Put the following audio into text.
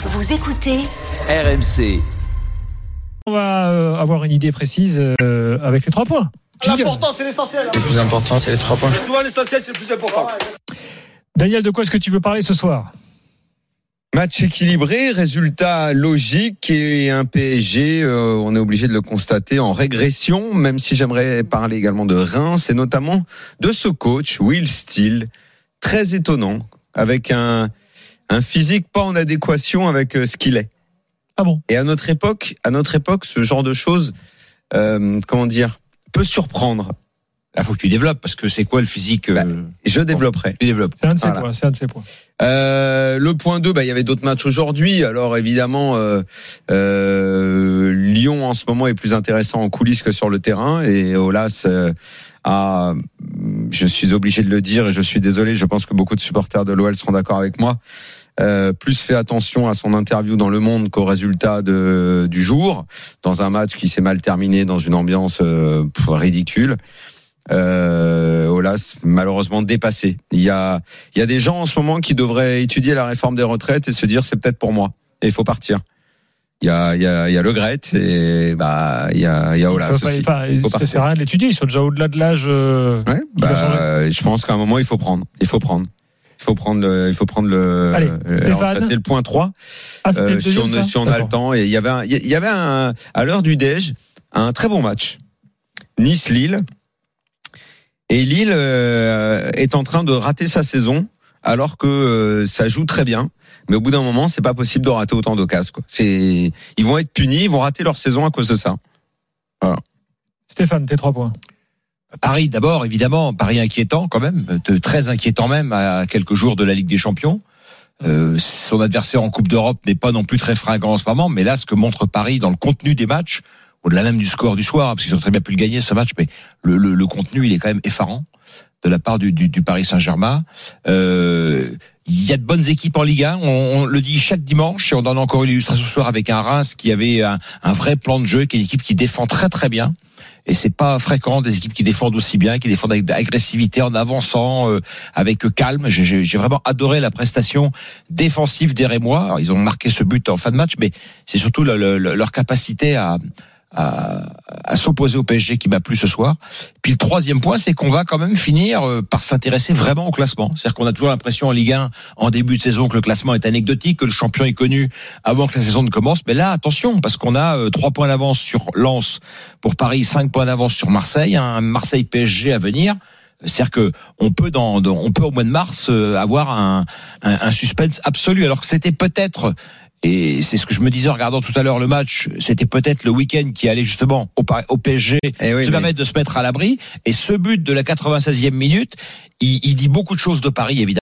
Vous écoutez RMC. On va euh, avoir une idée précise euh, avec les trois points. L'important, c'est l'essentiel. Le plus important, c'est les trois points. Souvent, l'essentiel, c'est le plus important. Daniel, de quoi est-ce que tu veux parler ce soir? Match équilibré, résultat logique et un PSG, euh, on est obligé de le constater, en régression, même si j'aimerais parler également de Reims et notamment de ce coach, Will Steele, très étonnant, avec un, un physique pas en adéquation avec euh, ce qu'il est. Ah bon? Et à notre époque, à notre époque, ce genre de choses, euh, comment dire, peut surprendre. Il faut que tu développes parce que c'est quoi le physique Bah, euh, Je développerai. Tu développes. C'est un de ses Voilà. points. C'est un de ses points. Euh, le point 2, bah, il y avait d'autres matchs aujourd'hui. Alors évidemment, euh, euh, Lyon en ce moment est plus intéressant en coulisses que sur le terrain. Et Olas euh, a, je suis obligé de le dire et je suis désolé, je pense que beaucoup de supporters de l'OL seront d'accord avec moi, euh, plus fait attention à son interview dans Le Monde qu'au résultat de, du jour, dans un match qui s'est mal terminé, dans une ambiance euh, ridicule. Euh, malheureusement dépassé. Il y a il y a des gens en ce moment qui devraient étudier la réforme des retraites et se dire c'est peut-être pour moi et il faut partir. Il y a il y a il y a Le Gret et bah il y a il y a faut ça sert à rien de l'étudier. Ils sont déjà au-delà de l'âge. euh, Ouais, bah, je pense qu'à un moment il faut prendre. Il faut prendre. Il faut prendre le, il faut prendre le, Allez, Stéphane. c'était le point 3 Ah, euh, le si on, ça si on a le temps et il y avait un, il y avait un, à l'heure du déj un très bon match Nice Lille et Lille euh, est en train de rater sa saison alors que euh, ça joue très bien. Mais au bout d'un moment c'est pas possible de rater autant d'occasions quoi. C'est ils vont être punis ils vont rater leur saison à cause de ça. Stéphane, tes trois points. Paris d'abord, évidemment, Paris inquiétant quand même, très inquiétant même à quelques jours de la Ligue des Champions. Euh, son adversaire en Coupe d'Europe n'est pas non plus très fringant en ce moment, mais là, ce que montre Paris dans le contenu des matchs, au-delà même du score du soir, parce qu'ils ont très bien pu le gagner ce match, mais le, le- le contenu, il est quand même effarant de la part du, du- du Paris Saint-Germain. Euh, il y a de bonnes équipes en Ligue 1, on, on le dit chaque dimanche, et on a encore une illustration ce soir avec un Reims qui avait un, un vrai plan de jeu, qui est une équipe qui défend très très bien. Et c'est pas fréquent des équipes qui défendent aussi bien, qui défendent avec agressivité en avançant, euh, avec calme. J'ai- vraiment adoré la prestation défensive des Rémois. Alors, ils ont marqué ce but en fin de match, mais c'est surtout le- le- leur capacité à, à, à s'opposer au PSG qui m'a plu ce soir. Puis le troisième point, c'est qu'on va quand même finir euh, par s'intéresser vraiment au classement. C'est-à-dire qu'on a toujours l'impression en Ligue 1, en début de saison, que le classement est anecdotique, que le champion est connu avant que la saison ne commence. Mais là, attention, parce qu'on a euh, trois points d'avance sur Lens pour Paris, cinq points d'avance sur Marseille, un Marseille PSG à venir. C'est-à-dire que on peut dans, on peut au mois de mars euh, avoir un, un suspense absolu, alors que c'était peut-être et c'est ce que je me disais en regardant tout à l'heure le match, c'était peut-être le week-end qui allait justement au, PSG Eh oui, se mais- permettre de se mettre à l'abri. Et ce but de la 96e minute, il, il dit beaucoup de choses de Paris, évidemment.